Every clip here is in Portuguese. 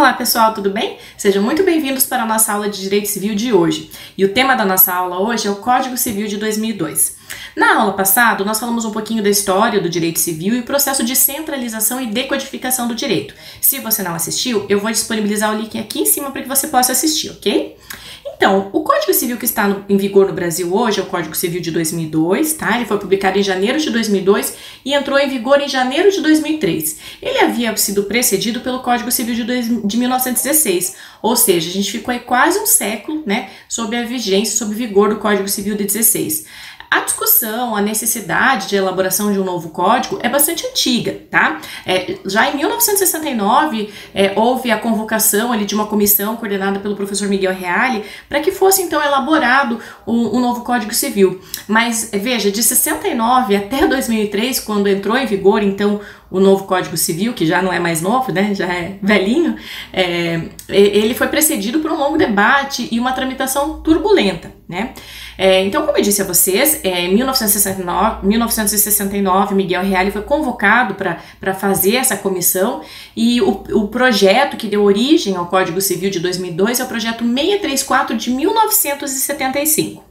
Olá pessoal, tudo bem? Sejam muito bem-vindos para a nossa aula de Direito Civil de hoje. E o tema da nossa aula hoje é o Código Civil de 2002. Na aula passada, nós falamos um pouquinho da história do direito civil e o processo de centralização e decodificação do direito. Se você não assistiu, eu vou disponibilizar o link aqui em cima para que você possa assistir, ok? Então, o Código Civil que está no, em vigor no Brasil hoje é o Código Civil de 2002, tá? Ele foi publicado em janeiro de 2002 e entrou em vigor em janeiro de 2003. Ele havia sido precedido pelo Código Civil de, dois, de 1916, ou seja, a gente ficou aí quase um século, né, sob a vigência, sob vigor do Código Civil de 16. A discussão, a necessidade de elaboração de um novo código é bastante antiga, tá? É, já em 1969 é, houve a convocação ali de uma comissão coordenada pelo professor Miguel Reale para que fosse então elaborado um, um, novo Código Civil. Mas veja, de 69 até 2003, quando entrou em vigor então o novo Código Civil, que já não é mais novo, né, já é velhinho, é, ele foi precedido por um longo debate e uma tramitação turbulenta, né? É, então, como eu disse a vocês, é, em 1969, 1969 Miguel Reale foi convocado para fazer essa comissão e o, o projeto que deu origem ao Código Civil de 2002 é o projeto 634 de 1975.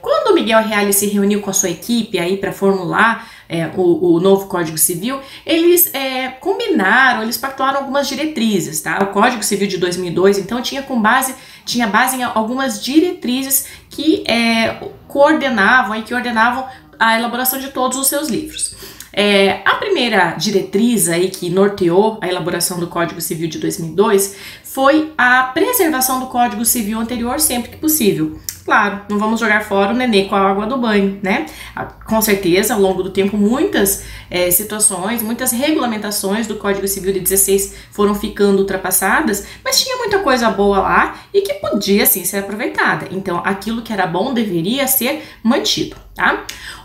Quando Miguel Reale se reuniu com a sua equipe aí para formular é, o, o, novo Código Civil, eles é, combinaram, eles pactuaram algumas diretrizes, tá? O Código Civil de 2002, então, tinha com base, tinha base em algumas diretrizes que é, coordenavam e que ordenavam a elaboração de todos os seus livros. É, a primeira diretriz aí que norteou a elaboração do Código Civil de 2002 foi a preservação do Código Civil anterior sempre que possível. Claro, não vamos jogar fora o nenê com a água do banho, né? Ah, com certeza, ao longo do tempo, muitas é, situações, muitas regulamentações do Código Civil de 16 foram ficando ultrapassadas, mas tinha muita coisa boa lá e que podia sim ser aproveitada. Então, aquilo que era bom deveria ser mantido, tá?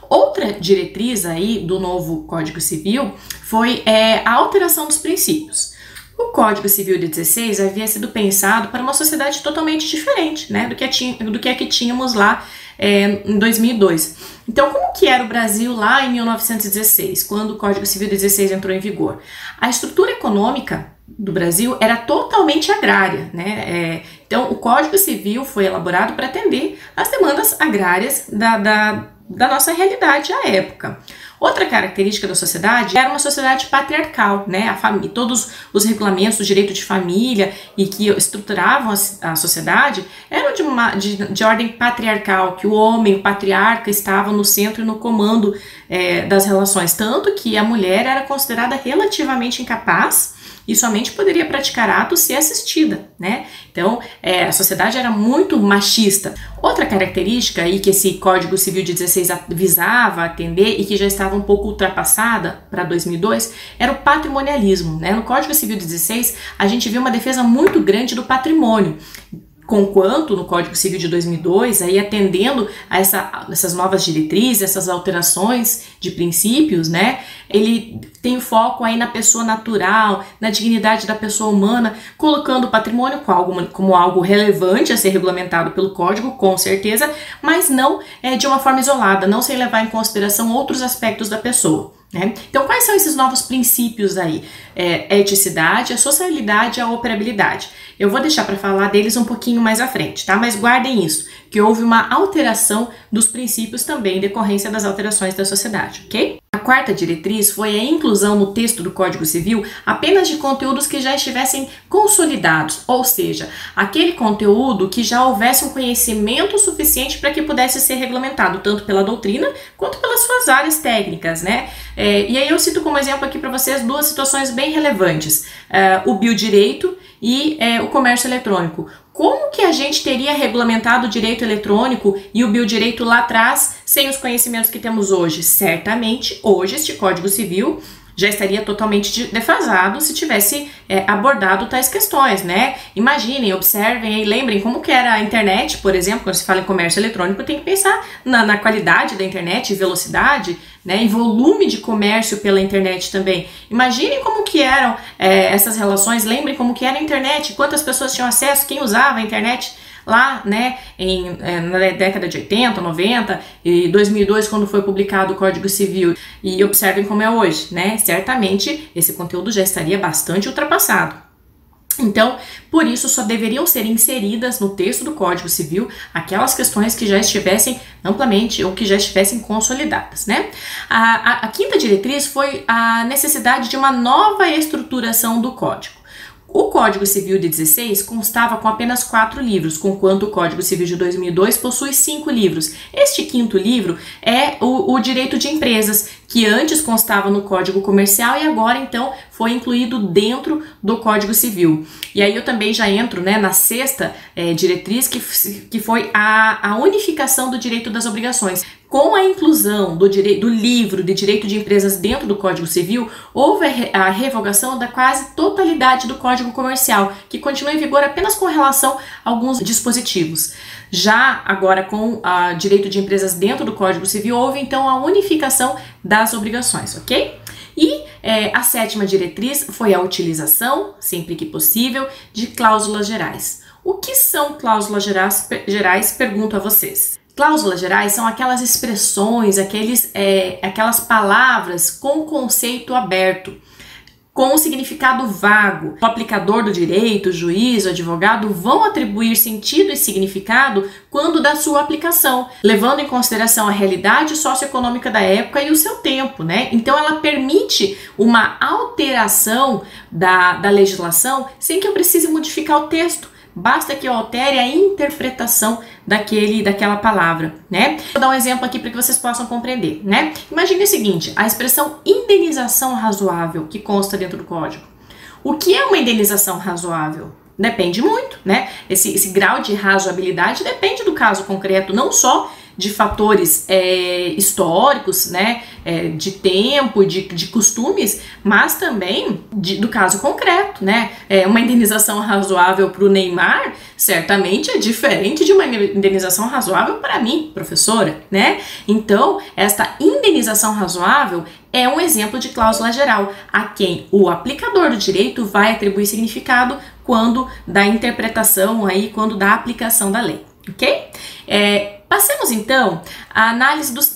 Outra diretriz aí do novo Código Civil foi é, a alteração dos princípios. O Código Civil de 16 havia sido pensado para uma sociedade totalmente diferente né, do, que tinha, do que a que tínhamos lá é, em 2002. Então, como que era o Brasil lá em 1916, quando o Código Civil de 16 entrou em vigor? A estrutura econômica do Brasil era totalmente agrária, né? É, então, o Código Civil foi elaborado para atender às demandas agrárias da, da, da nossa realidade à época. Outra característica da sociedade era uma sociedade patriarcal, né? A família, todos os regulamentos do direito de família e que estruturavam a, a sociedade eram de, uma, de, de, ordem patriarcal, que o homem, o patriarca, estava no centro e no comando é, das relações, tanto que a mulher era considerada relativamente incapaz e somente poderia praticar atos se assistida, né? Então, é, a sociedade era muito machista. Outra característica aí que esse Código Civil de 16 visava atender e que já estava um pouco ultrapassada para 2002 era o patrimonialismo, né? No Código Civil de 16, a gente viu uma defesa muito grande do patrimônio conquanto no Código Civil de 2002, aí atendendo a essa, essas novas diretrizes, essas alterações de princípios, né, ele tem foco aí na pessoa natural, na dignidade da pessoa humana, colocando o patrimônio como algo, como algo relevante a ser regulamentado pelo Código, com certeza, mas não é, de uma forma isolada, não sem levar em consideração outros aspectos da pessoa. Né? Então, quais são esses novos princípios aí? É, a eticidade, a socialidade e a operabilidade. Eu vou deixar para falar deles um pouquinho mais à frente, tá? Mas guardem isso, que houve uma alteração dos princípios também em decorrência das alterações da sociedade, ok? A quarta diretriz foi a inclusão no texto do Código Civil apenas de conteúdos que já estivessem consolidados, ou seja, aquele conteúdo que já houvesse um conhecimento suficiente para que pudesse ser regulamentado, tanto pela doutrina quanto pelas suas áreas técnicas, né? É, e aí eu cito como exemplo aqui para vocês duas situações bem relevantes: uh, o biodireito e é, o comércio eletrônico. Como que a gente teria regulamentado o direito eletrônico e o biodireito lá atrás sem os conhecimentos que temos hoje? Certamente, hoje, este Código Civil já estaria totalmente defasado se tivesse é, abordado tais questões, né? Imaginem, observem e lembrem como que era a internet, por exemplo, quando se fala em comércio eletrônico, tem que pensar na, na qualidade da internet, velocidade, né? Em volume de comércio pela internet também. Imaginem como que eram é, essas relações, lembrem como que era a internet, quantas pessoas tinham acesso, quem usava a internet lá, né, em, é, na década de 80, 90 e 2002, quando foi publicado o Código Civil. E observem como é hoje, né? Certamente esse conteúdo já estaria bastante ultrapassado. Então, por isso, só deveriam ser inseridas no texto do Código Civil aquelas questões que já estivessem amplamente ou que já estivessem consolidadas, né? A, a, a quinta diretriz foi a necessidade de uma nova estruturação do Código. O Código Civil de 16 constava com apenas quatro livros, conquanto o Código Civil de 2002 possui cinco livros. Este quinto livro é o, o Direito de Empresas, que antes constava no Código Comercial e agora então foi incluído dentro do Código Civil. E aí eu também já entro né, na sexta é, diretriz, que, que foi a, a unificação do direito das obrigações. Com a inclusão do, do livro de direito de empresas dentro do Código Civil, houve a revogação da quase totalidade do Código Comercial, que continua em vigor apenas com relação a alguns dispositivos. Já agora com o direito de empresas dentro do Código Civil, houve então a unificação das obrigações, ok? E é, a sétima diretriz foi a utilização, sempre que possível, de cláusulas gerais. O que são cláusulas gerais? gerais pergunto a vocês. Cláusulas gerais são aquelas expressões, aqueles, é, aquelas palavras com conceito aberto, com um significado vago. O aplicador do direito, o juiz, o advogado vão atribuir sentido e significado quando da sua aplicação, levando em consideração a realidade socioeconômica da época e o seu tempo, né? Então ela permite uma alteração da, da legislação sem que eu precise modificar o texto Basta que eu altere a interpretação daquele, daquela palavra, né? Vou dar um exemplo aqui para que vocês possam compreender, né? Imagine o seguinte: a expressão indenização razoável que consta dentro do código. O que é uma indenização razoável? Depende muito, né? Esse, esse grau de razoabilidade depende do caso concreto, não só de fatores é, históricos, né, é, de tempo, de, de costumes, mas também de, do caso concreto, né? É, uma indenização razoável para o Neymar certamente é diferente de uma indenização razoável para mim, professora, né? Então, esta indenização razoável é um exemplo de cláusula geral, a quem o aplicador do direito vai atribuir significado quando da interpretação aí, quando da aplicação da lei, ok? É, Passemos então à análise dos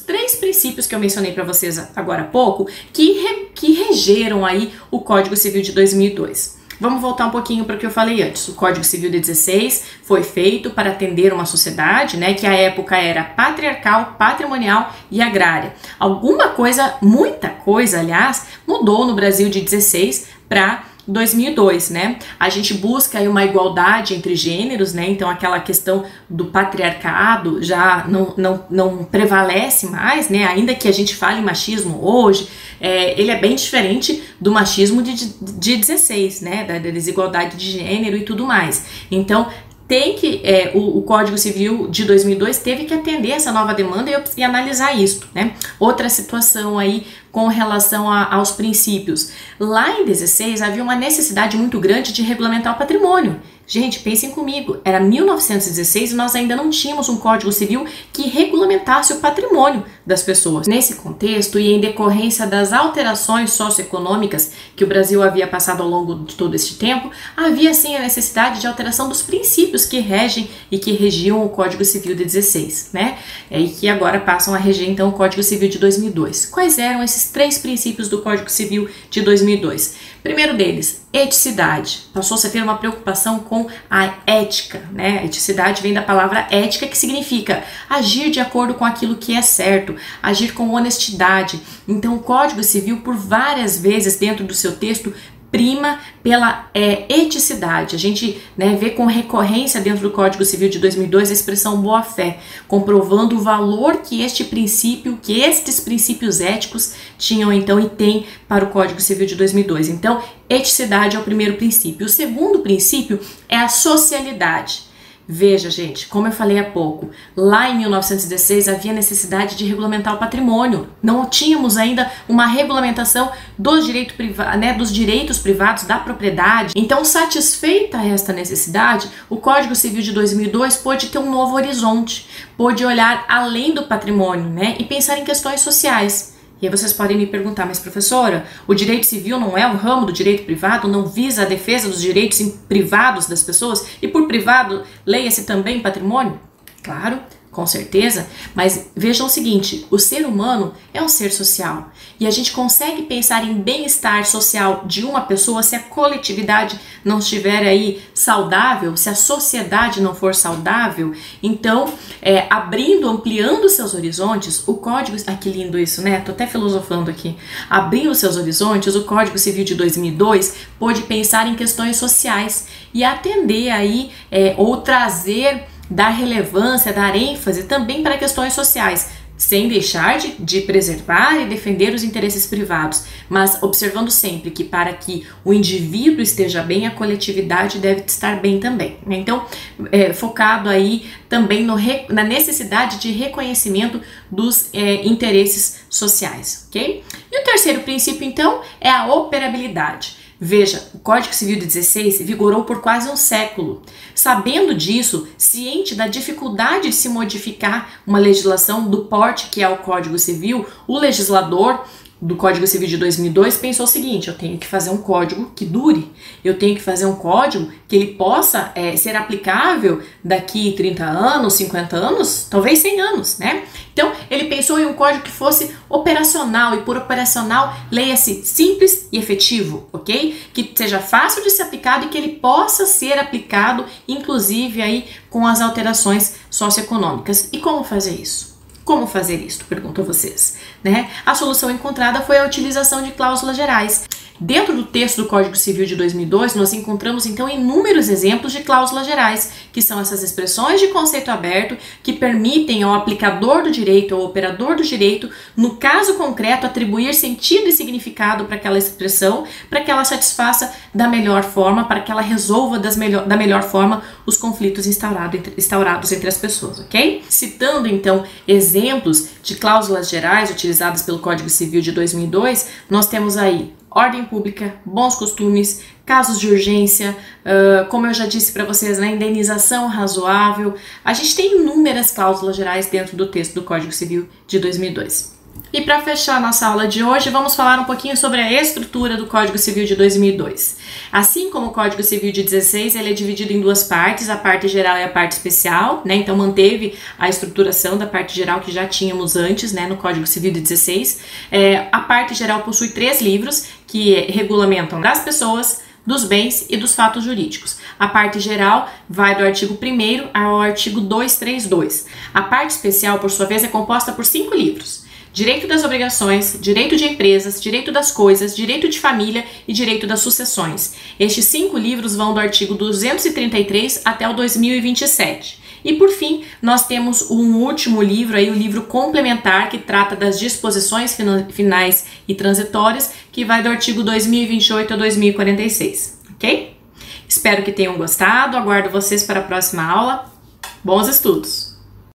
princípios que eu mencionei para vocês agora há pouco, que, re, que regeram aí o Código Civil de 2002. Vamos voltar um pouquinho para o que eu falei antes. O Código Civil de 16 foi feito para atender uma sociedade, né, que à época era patriarcal, patrimonial e agrária. Alguma coisa, muita coisa, aliás, mudou no Brasil de 16 para 2002, né? A gente busca aí uma igualdade entre gêneros, né? Então aquela questão do patriarcado já não, não, não prevalece mais, né? Ainda que a gente fale machismo hoje, é, ele é bem diferente do machismo de, de 16, né? Da, da desigualdade de gênero e tudo mais. Então tem que é, o, o, Código Civil de 2002 teve que atender essa nova demanda e, e analisar isso, né? Outra situação aí com relação a, aos princípios. Lá em 16 havia uma necessidade muito grande de regulamentar o patrimônio. Gente, pensem comigo, era 1916 e nós ainda não tínhamos um Código Civil que regulamentasse o patrimônio das pessoas. Nesse contexto e em decorrência das alterações socioeconômicas que o Brasil havia passado ao longo de todo este tempo, havia sim a necessidade de alteração dos princípios que regem e que regiam o Código Civil de 16, né? É, e que agora passam a reger então o Código Civil de 2002. Quais eram esses três princípios do Código Civil de 2002? Primeiro deles, eticidade. Passou-se a ter uma preocupação com a ética, né? eticidade vem da palavra ética, que significa agir de acordo com aquilo que é certo, agir com honestidade. Então, o Código Civil, por várias vezes dentro do seu texto, prima pela é, eticidade. A gente né, vê com recorrência dentro do Código Civil de 2002 a expressão boa-fé, comprovando o valor que este princípio, que estes princípios éticos tinham então e têm para o Código Civil de 2002. Então, eticidade é o primeiro princípio. O segundo princípio é a socialidade. Veja, gente, como eu falei há pouco, lá em 1916 havia necessidade de regulamentar o patrimônio. Não tínhamos ainda uma regulamentação dos, direito né, dos direitos privados da propriedade. Então, satisfeita esta necessidade, o Código Civil de 2002 pôde ter um novo horizonte, pôde olhar além do patrimônio né, e pensar em questões sociais. E aí vocês podem me perguntar, mas professora, o direito civil não é um ramo do direito privado, não visa a defesa dos direitos privados das pessoas? E por privado, leia-se também patrimônio? Claro, com certeza, mas vejam o seguinte: o ser humano é um ser social e a gente consegue pensar em bem-estar social de uma pessoa se a coletividade não estiver aí saudável, se a sociedade não for saudável. Então, é, abrindo, ampliando seus horizontes, o Código. Ah, que lindo isso, né? Tô até filosofando aqui. Abrindo seus horizontes, o Código Civil de 2002 pôde pensar em questões sociais e atender aí é, ou trazer dar relevância, dar ênfase também para questões sociais, sem deixar de, de, preservar e defender os interesses privados, mas observando sempre que para que o indivíduo esteja bem, a coletividade deve estar bem também. Né? Então, é, focado aí também no, na necessidade de reconhecimento dos é, interesses sociais, ok? E o terceiro princípio, então, é a operabilidade. Veja, o Código Civil de 16 vigorou por quase um século. Sabendo disso, ciente da dificuldade de se modificar uma legislação do porte que é o Código Civil, o legislador do Código Civil de 2002 pensou o seguinte: eu tenho que fazer um código que dure, eu tenho que fazer um código que ele possa é, ser aplicável daqui 30 anos, 50 anos, talvez 100 anos, né? Então ele pensou em um código que fosse operacional e por operacional leia-se simples e efetivo, ok? Que seja fácil de ser aplicado e que ele possa ser aplicado, inclusive aí com as alterações socioeconômicas. E como fazer isso? Como fazer isso? Pergunto a vocês. Né? A solução encontrada foi a utilização de cláusulas gerais. Dentro do texto do Código Civil de 2002, nós encontramos então inúmeros exemplos de cláusulas gerais, que são essas expressões de conceito aberto que permitem ao aplicador do direito, ao operador do direito, no caso concreto, atribuir sentido e significado para aquela expressão, para que ela satisfaça da melhor forma, para que ela resolva melhor, da melhor forma os conflitos instaurado entre, instaurados entre as pessoas, ok? Citando então exemplos de cláusulas gerais utilizadas pelo Código Civil de 2002, nós temos aí ordem pública, bons costumes, casos de urgência, uh, como eu já disse para vocês, né, indenização razoável. A gente tem inúmeras cláusulas gerais dentro do texto do Código Civil de 2002. E para fechar nossa aula de hoje, vamos falar um pouquinho sobre a estrutura do Código Civil de 2002. Assim como o Código Civil de 16, ele é dividido em duas partes, a parte geral e a parte especial, né? Então manteve a estruturação da parte geral que já tínhamos antes, né, no Código Civil de 16. É, a parte geral possui três livros que regulamentam das pessoas, dos bens e dos fatos jurídicos. A parte geral vai do artigo 1 ao artigo 232. A parte especial, por sua vez, é composta por cinco livros direito das obrigações, direito de empresas, direito das coisas, direito de família e direito das sucessões. Estes cinco livros vão do artigo 233 até o 2027. E por fim, nós temos um último livro aí, o livro complementar que trata das disposições finais e transitórias, que vai do artigo 2028 a 2046, ok? Espero que tenham gostado, aguardo vocês para a próxima aula. Bons estudos!